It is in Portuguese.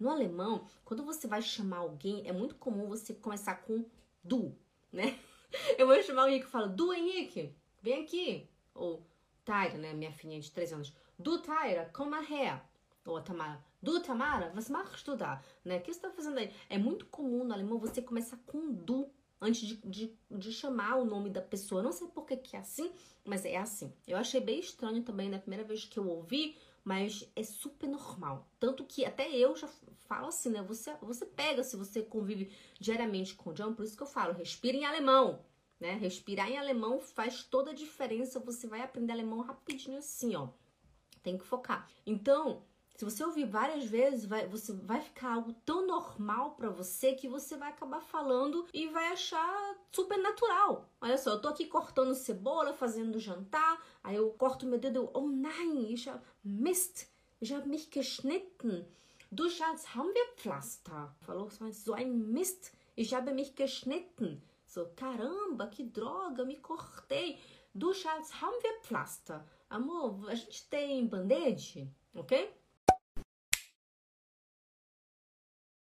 No alemão, quando você vai chamar alguém, é muito comum você começar com du, né? Eu vou chamar alguém que fala, du Henrique, vem aqui. Ou Taira, né? Minha filhinha de 3 anos. Du Taira, mal her. Ou a Tamara, du Tamara, machst du da? Né? O que você tá fazendo aí? É muito comum no alemão você começar com du antes de, de, de, chamar o nome da pessoa. Não sei por que, que é assim, mas é assim. Eu achei bem estranho também na primeira vez que eu ouvi, mas é super normal. Tanto que até eu já falo assim, né? Você, você pega se você convive diariamente com o John, por isso que eu falo, respira em alemão. Né? Respirar em alemão faz toda a diferença. Você vai aprender alemão rapidinho assim, ó. Tem que focar. Então, se você ouvir várias vezes, vai, você vai ficar algo tão normal para você que você vai acabar falando e vai achar super natural. Olha só, eu tô aqui cortando cebola, fazendo jantar, aí eu corto meu dedo, oh nein, ich hab Mist, ich hab mich geschnitten. Du Schatz, haben wir Pflaster? Falou so ein Mist, ich habe mich geschnitten. So, caramba, que droga, me cortei. Du Schatz, haben wir Pflaster? Amor, a gente tem band-aid, ok?